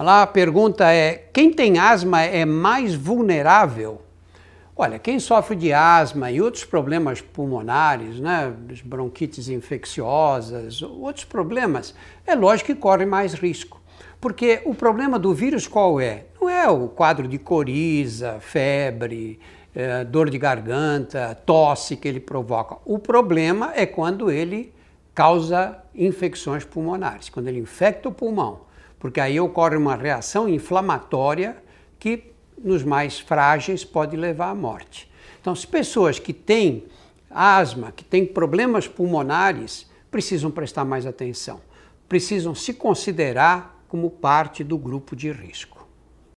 A pergunta é: quem tem asma é mais vulnerável? Olha, quem sofre de asma e outros problemas pulmonares, né, bronquites infecciosas, outros problemas, é lógico que corre mais risco. Porque o problema do vírus qual é? Não é o quadro de coriza, febre, é, dor de garganta, tosse que ele provoca. O problema é quando ele causa infecções pulmonares, quando ele infecta o pulmão, porque aí ocorre uma reação inflamatória que nos mais frágeis pode levar à morte. Então, as pessoas que têm asma, que têm problemas pulmonares, precisam prestar mais atenção, precisam se considerar como parte do grupo de risco.